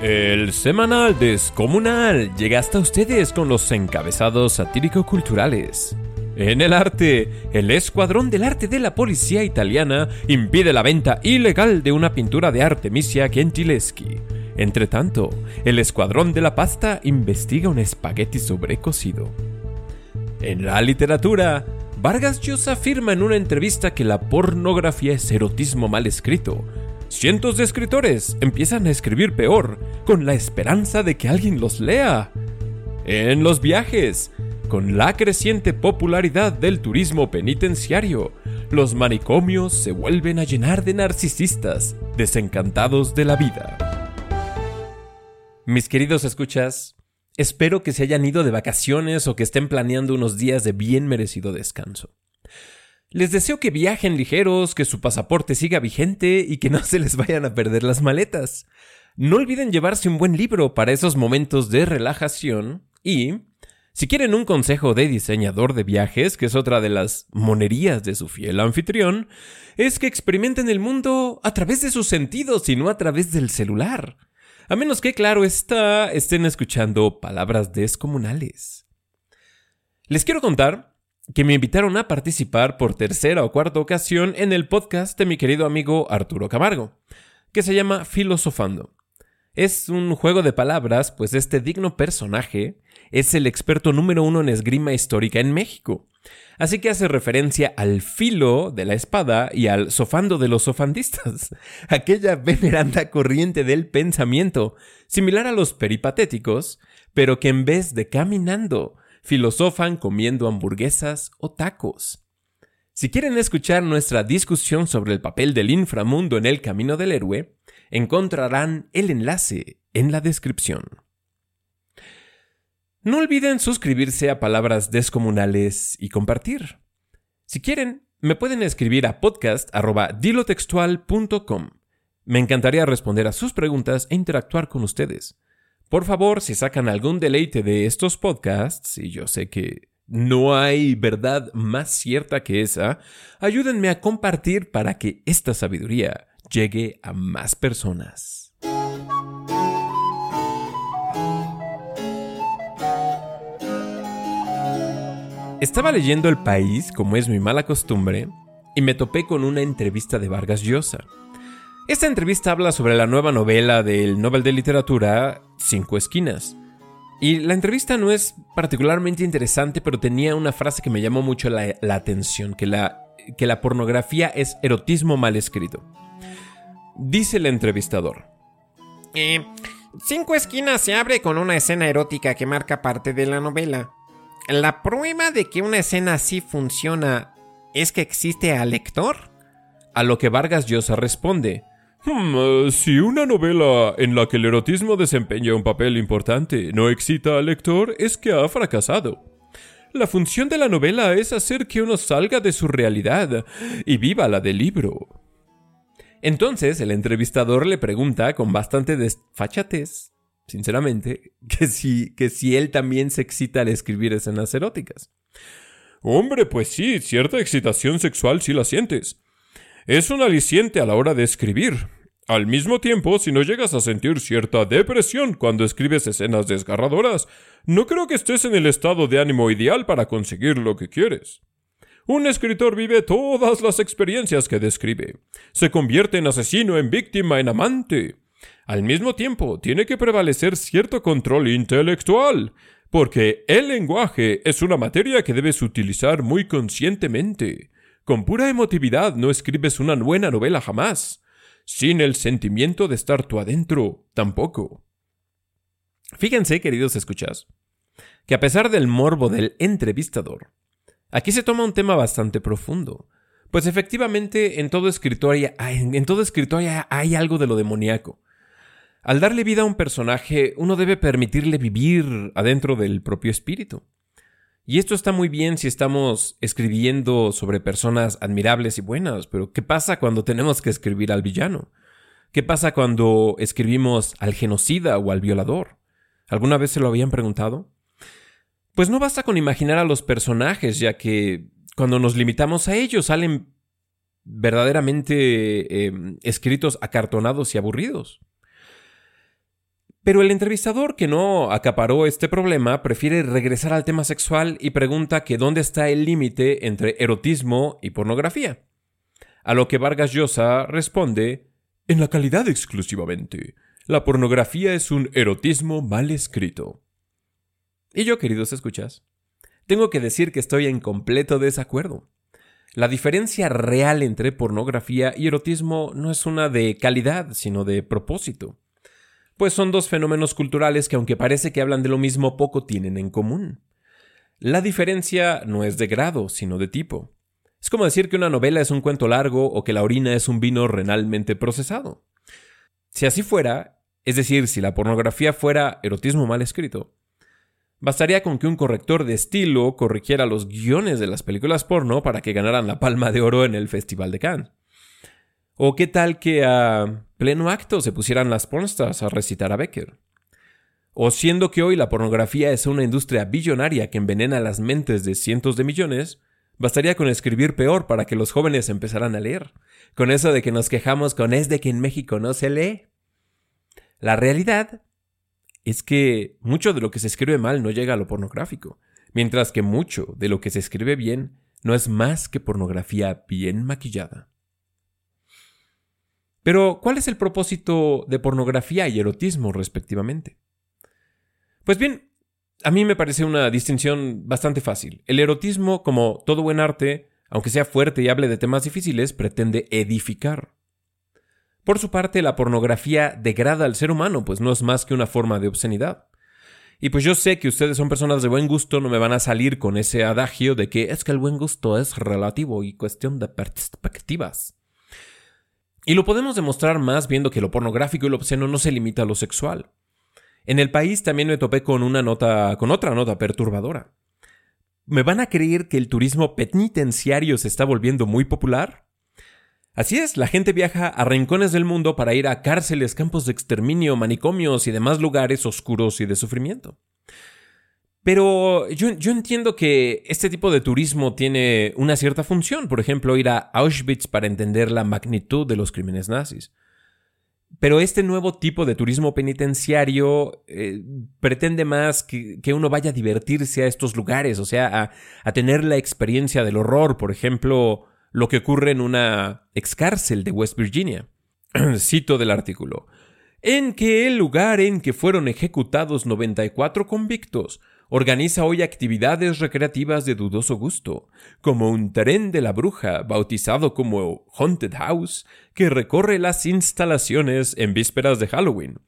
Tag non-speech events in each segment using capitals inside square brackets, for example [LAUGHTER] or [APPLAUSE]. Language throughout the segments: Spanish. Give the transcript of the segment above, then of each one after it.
El semanal descomunal llega hasta ustedes con los encabezados satírico-culturales. En el arte, el Escuadrón del Arte de la Policía Italiana impide la venta ilegal de una pintura de Artemisia Gentileschi. Entre tanto, el Escuadrón de la Pasta investiga un espagueti sobrecocido. En la literatura, Vargas Llosa afirma en una entrevista que la pornografía es erotismo mal escrito, Cientos de escritores empiezan a escribir peor, con la esperanza de que alguien los lea. En los viajes, con la creciente popularidad del turismo penitenciario, los manicomios se vuelven a llenar de narcisistas, desencantados de la vida. Mis queridos escuchas, espero que se hayan ido de vacaciones o que estén planeando unos días de bien merecido descanso. Les deseo que viajen ligeros, que su pasaporte siga vigente y que no [LAUGHS] se les vayan a perder las maletas. No olviden llevarse un buen libro para esos momentos de relajación y, si quieren un consejo de diseñador de viajes, que es otra de las monerías de su fiel anfitrión, es que experimenten el mundo a través de sus sentidos y no a través del celular. A menos que, claro está, estén escuchando palabras descomunales. Les quiero contar que me invitaron a participar por tercera o cuarta ocasión en el podcast de mi querido amigo Arturo Camargo, que se llama Filosofando. Es un juego de palabras, pues este digno personaje es el experto número uno en esgrima histórica en México. Así que hace referencia al filo de la espada y al sofando de los sofandistas, [LAUGHS] aquella veneranda corriente del pensamiento, similar a los peripatéticos, pero que en vez de caminando, filosofan comiendo hamburguesas o tacos. Si quieren escuchar nuestra discusión sobre el papel del inframundo en el camino del héroe, encontrarán el enlace en la descripción. No olviden suscribirse a Palabras Descomunales y compartir. Si quieren, me pueden escribir a podcast.dilotextual.com. Me encantaría responder a sus preguntas e interactuar con ustedes. Por favor, si sacan algún deleite de estos podcasts, y yo sé que no hay verdad más cierta que esa, ayúdenme a compartir para que esta sabiduría llegue a más personas. Estaba leyendo El País, como es mi mala costumbre, y me topé con una entrevista de Vargas Llosa. Esta entrevista habla sobre la nueva novela del Nobel de Literatura, Cinco Esquinas. Y la entrevista no es particularmente interesante, pero tenía una frase que me llamó mucho la, atención, que la, que la pornografía es erotismo mal escrito. Dice el entrevistador. Eh, Cinco Esquinas se abre con una escena erótica que marca parte de la novela. ¿La prueba de que una escena así funciona es que existe al lector? A lo que Vargas Llosa responde. Hmm, eh, si una novela en la que el erotismo desempeña un papel importante no excita al lector, es que ha fracasado. La función de la novela es hacer que uno salga de su realidad y viva la del libro. Entonces el entrevistador le pregunta con bastante desfachatez, sinceramente, [LAUGHS] que si, que si él también se excita al escribir escenas eróticas. Hombre, pues sí, cierta excitación sexual sí la sientes es un aliciente a la hora de escribir. Al mismo tiempo, si no llegas a sentir cierta depresión cuando escribes escenas desgarradoras, no creo que estés en el estado de ánimo ideal para conseguir lo que quieres. Un escritor vive todas las experiencias que describe. Se convierte en asesino, en víctima, en amante. Al mismo tiempo, tiene que prevalecer cierto control intelectual, porque el lenguaje es una materia que debes utilizar muy conscientemente. Con pura emotividad no escribes una buena novela jamás. Sin el sentimiento de estar tú adentro, tampoco. Fíjense, queridos escuchas, que a pesar del morbo del entrevistador, aquí se toma un tema bastante profundo. Pues efectivamente en todo escritor hay, en todo escritor hay algo de lo demoníaco. Al darle vida a un personaje, uno debe permitirle vivir adentro del propio espíritu. Y esto está muy bien si estamos escribiendo sobre personas admirables y buenas, pero ¿qué pasa cuando tenemos que escribir al villano? ¿Qué pasa cuando escribimos al genocida o al violador? ¿Alguna vez se lo habían preguntado? Pues no basta con imaginar a los personajes, ya que cuando nos limitamos a ellos salen verdaderamente em, escritos acartonados y aburridos. Pero el entrevistador que no acaparó este problema prefiere regresar al tema sexual y pregunta que dónde está el límite entre erotismo y pornografía. A lo que Vargas Llosa responde, en la calidad exclusivamente. La pornografía es un erotismo mal escrito. Y yo, queridos escuchas, tengo que decir que estoy en completo desacuerdo. La diferencia real entre pornografía y erotismo no es una de calidad, sino de propósito pues son dos fenómenos culturales que aunque parece que hablan de lo mismo, poco tienen en común. La diferencia no es de grado, sino de tipo. Es como decir que una novela es un cuento largo o que la orina es un vino renalmente procesado. Si así fuera, es decir, si la pornografía fuera erotismo mal escrito, bastaría con que un corrector de estilo corrigiera los guiones de las películas porno para que ganaran la palma de oro en el Festival de Cannes. ¿O qué tal que a pleno acto se pusieran las pornstars a recitar a Becker? O siendo que hoy la pornografía es una industria billonaria que envenena las mentes de cientos de millones, bastaría con escribir peor para que los jóvenes empezaran a leer. Con eso de que nos quejamos con es de que en México no se lee. La realidad es que mucho de lo que se escribe mal no llega a lo pornográfico, mientras que mucho de lo que se escribe bien no es más que pornografía bien maquillada. Pero, ¿cuál es el propósito de pornografía y erotismo respectivamente? Pues bien, a mí me parece una distinción bastante fácil. El erotismo, como todo buen arte, aunque sea fuerte y hable de temas difíciles, pretende edificar. Por su parte, la pornografía degrada al ser humano, pues no es más que una forma de obscenidad. Y pues yo sé que ustedes son personas de buen gusto, no me van a salir con ese adagio de que es que el buen gusto es relativo y cuestión de perspectivas. Y lo podemos demostrar más viendo que lo pornográfico y lo obsceno no se limita a lo sexual. En el país también me topé con una nota, con otra nota perturbadora. ¿Me van a creer que el turismo penitenciario se está volviendo muy popular? Así es, la gente viaja a rincones del mundo para ir a cárceles, campos de exterminio, manicomios y demás lugares oscuros y de sufrimiento. Pero yo, entiendo que este tipo de turismo tiene una cierta función, por ejemplo, ir a Auschwitz para entender la magnitud de los crímenes nazis. Pero este nuevo tipo de turismo penitenciario eh, pretende más que, uno vaya a divertirse a estos lugares, o sea, a, a tener la experiencia del horror, por ejemplo, lo que ocurre en una excárcel de West Virginia. [CLEARS THROAT] Cito del artículo. En que el lugar en que fueron ejecutados 94 convictos organiza hoy actividades recreativas de dudoso gusto, como un tren de la bruja bautizado como Haunted House, que recorre las instalaciones en vísperas de Halloween,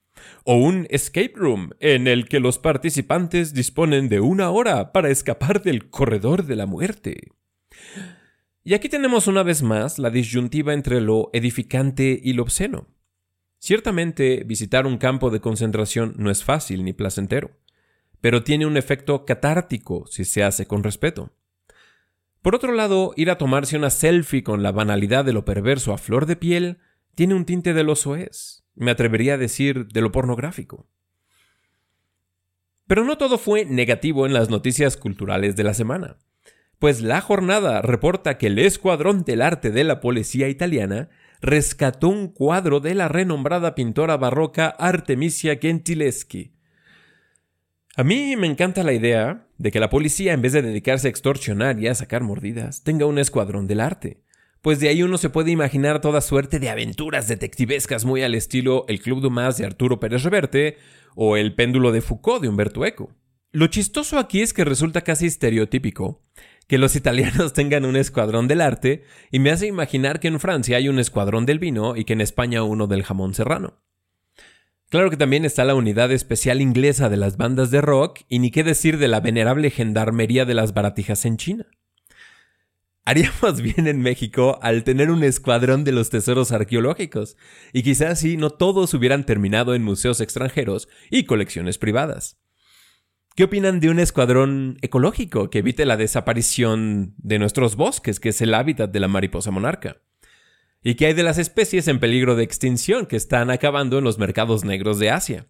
o un escape room en el que los participantes disponen de una hora para escapar del corredor de la muerte. Y aquí tenemos una vez más la disyuntiva entre lo edificante y lo obsceno. Ciertamente, visitar un campo de concentración no es fácil ni placentero pero tiene un efecto catártico si se hace con respeto. Por otro lado, ir a tomarse una selfie con la banalidad de lo perverso a flor de piel tiene un tinte de lo soez, me atrevería a decir de lo pornográfico. Pero no todo fue negativo en las noticias culturales de la semana, pues la jornada reporta que el Escuadrón del Arte de la Policía Italiana rescató un cuadro de la renombrada pintora barroca Artemisia Gentileschi, a mí me encanta la idea de que la policía, en vez de dedicarse a extorsionar y a sacar mordidas, tenga un escuadrón del arte. Pues de ahí uno se puede imaginar toda suerte de aventuras detectivescas muy al estilo El Club Dumas de Arturo Pérez Reverte o El Péndulo de Foucault de Humberto Eco. Lo chistoso aquí es que resulta casi estereotípico que los italianos [LAUGHS] tengan un escuadrón del arte y me hace imaginar que en Francia hay un escuadrón del vino y que en España uno del jamón serrano. Claro que también está la unidad especial inglesa de las bandas de rock y ni qué decir de la venerable gendarmería de las baratijas en China. Haríamos [LAUGHS] bien en México al tener un escuadrón de los tesoros arqueológicos, y quizás así no todos hubieran terminado en museos extranjeros y colecciones privadas. ¿Qué opinan de un escuadrón ecológico que evite la desaparición de nuestros bosques, que es el hábitat de la mariposa monarca? ¿Y qué hay de las especies en peligro de extinción que están acabando en los mercados negros de Asia?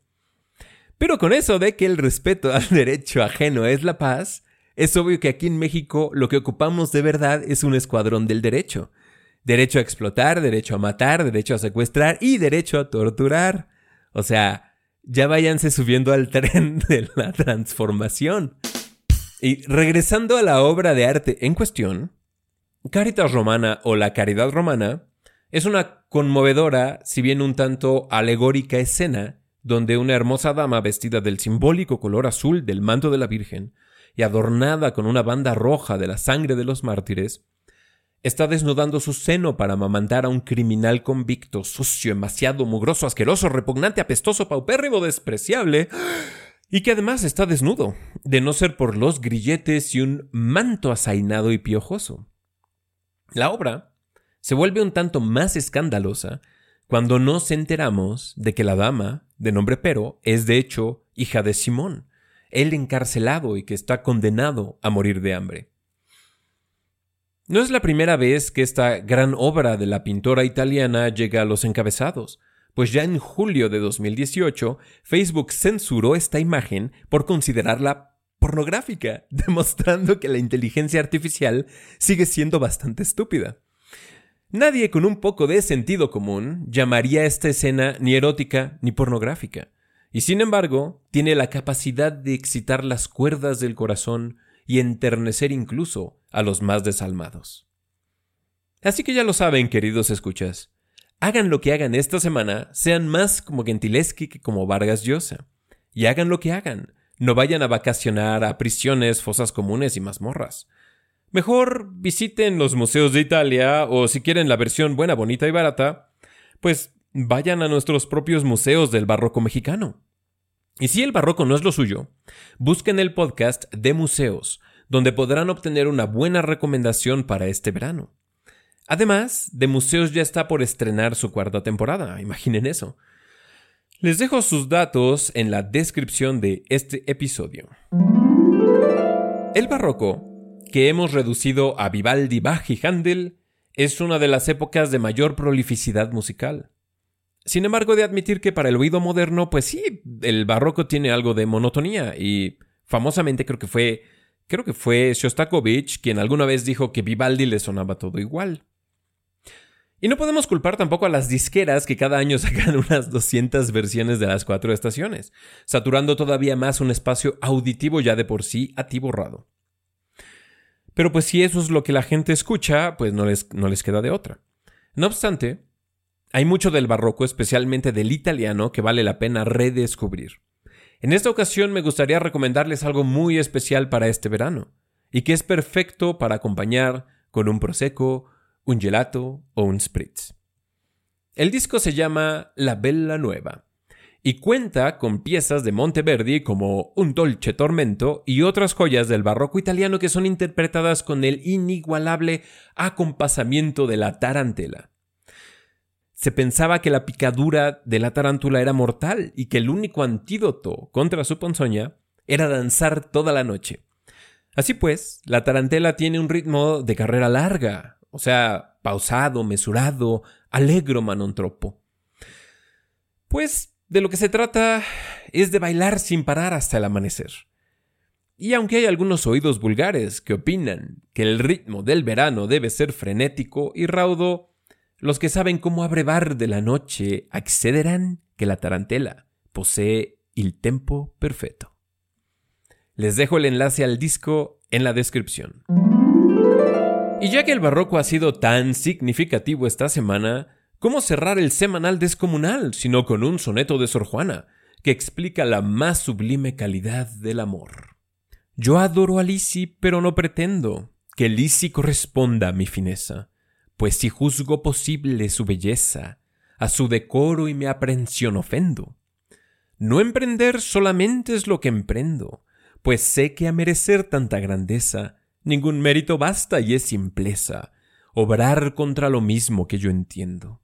Pero con eso de que el respeto al [LAUGHS] derecho ajeno es la paz, es obvio que aquí en México lo que ocupamos de verdad es un escuadrón del derecho. Derecho a explotar, derecho a matar, derecho a secuestrar y derecho a torturar. O sea, ya váyanse subiendo al [LAUGHS] tren de la transformación. Y regresando a la obra de arte en cuestión, Caritas Romana o la Caridad Romana es una conmovedora, si bien un tanto alegórica escena, donde una hermosa dama vestida del simbólico color azul del manto de la Virgen y adornada con una banda roja de la sangre de los mártires, está desnudando su seno para amamantar a un criminal convicto, sucio, demasiado mugroso, asqueroso, repugnante, apestoso, paupérrimo, despreciable, y que además está desnudo, de no ser por los grilletes y un manto asainado y piojoso. La obra se vuelve un tanto más escandalosa cuando nos enteramos de que la dama, de nombre Pero, es de hecho hija de Simón, el encarcelado y que está condenado a morir de hambre. No es la primera vez que esta gran obra de la pintora italiana llega a los encabezados, pues ya en julio de 2018 Facebook censuró esta imagen por considerarla pornográfica, [LAUGHS] demostrando que la inteligencia artificial sigue siendo bastante estúpida. Nadie con un poco de sentido común llamaría esta escena ni erótica ni pornográfica, y sin embargo tiene la capacidad de excitar las cuerdas del corazón y enternecer incluso a los más desalmados. Así que ya lo saben, queridos escuchas. Hagan lo que hagan esta semana, sean más como Gentileschi que como Vargas Llosa. Y hagan lo que hagan. No vayan a vacacionar a prisiones, fosas comunes y mazmorras. Mejor visiten los museos de Italia o si quieren la versión buena, bonita y barata, pues vayan a nuestros propios museos del barroco mexicano. Y si el barroco no es lo suyo, busquen el podcast de museos, donde podrán obtener una buena recomendación para este verano. Además, de museos ya está por estrenar su cuarta temporada, imaginen eso. Les dejo sus datos en la descripción de este episodio. El barroco, que hemos reducido a Vivaldi, Bach y Handel, es una de las épocas de mayor prolificidad musical. Sin embargo, de admitir que para el oído moderno, pues sí, el barroco tiene algo de monotonía y famosamente creo que fue creo que fue Shostakovich quien alguna vez dijo que Vivaldi le sonaba todo igual. Y no podemos culpar tampoco a las disqueras que cada año [LAUGHS] sacan unas 200 versiones de las cuatro estaciones, saturando todavía más un espacio auditivo ya de por sí atiborrado. Pero pues si eso es lo que la gente escucha, pues no les, no les queda de otra. No obstante, hay mucho del barroco, especialmente del italiano, que vale la pena redescubrir. En esta ocasión me gustaría recomendarles algo muy especial para este verano, y que es perfecto para acompañar con un prosecco, un gelato o un spritz. El disco se llama La Bella Nueva y cuenta con piezas de Monteverdi como Un Dolce Tormento y otras joyas del barroco italiano que son interpretadas con el inigualable acompasamiento de la tarantela. Se pensaba que la picadura de la tarántula era mortal y que el único antídoto contra su ponzoña era danzar toda la noche. Así pues, la tarantela tiene un ritmo de carrera larga, o sea, pausado, mesurado, alegro manontropo. Pues de lo que se trata es de bailar sin parar hasta el amanecer. Y aunque hay algunos oídos vulgares que opinan que el ritmo del verano debe ser frenético y raudo, los que saben cómo abrevar de la noche accederán que la tarantela posee el tempo perfecto. Les dejo el enlace al disco en la descripción. Y ya que el barroco ha sido tan significativo esta semana, ¿cómo cerrar el semanal descomunal sino con un soneto de Sor Juana, que explica la más sublime calidad del amor? Yo adoro a Lisi, pero no pretendo que Lisi corresponda a mi fineza pues si juzgo posible su belleza, a su decoro y mi aprensión ofendo. No emprender solamente es lo que emprendo, pues sé que a merecer tanta grandeza ningún mérito basta y es simpleza, obrar contra lo mismo que yo entiendo.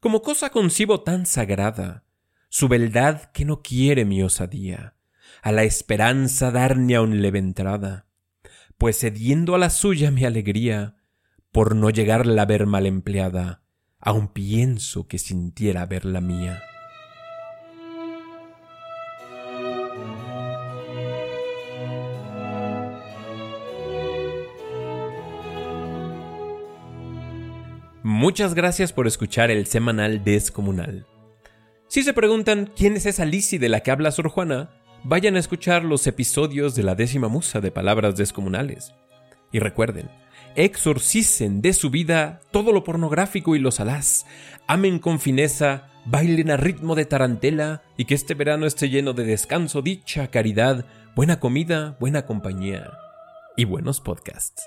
Como cosa concibo tan sagrada, su beldad que no quiere mi osadía, a la esperanza dar ni aun leve entrada, pues cediendo a la suya mi alegría, por no llegarla a ver mal empleada, aun pienso que sintiera ver la mía. Muchas gracias por escuchar el semanal Descomunal. Si se preguntan quién es esa Lizzie de la que habla Sor Juana, vayan a escuchar los episodios de la décima musa de palabras descomunales. Y recuerden, exorcicen de su vida todo lo pornográfico y lo salaz, amen con fineza, bailen a ritmo de tarantela y que este verano esté lleno de descanso, dicha, caridad, buena comida, buena compañía y buenos podcasts.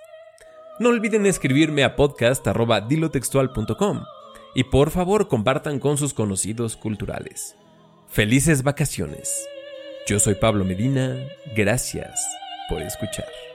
No olviden escribirme a podcast.dilotextual.com y por favor compartan con sus conocidos culturales. Felices vacaciones. Yo soy Pablo Medina, gracias por escuchar.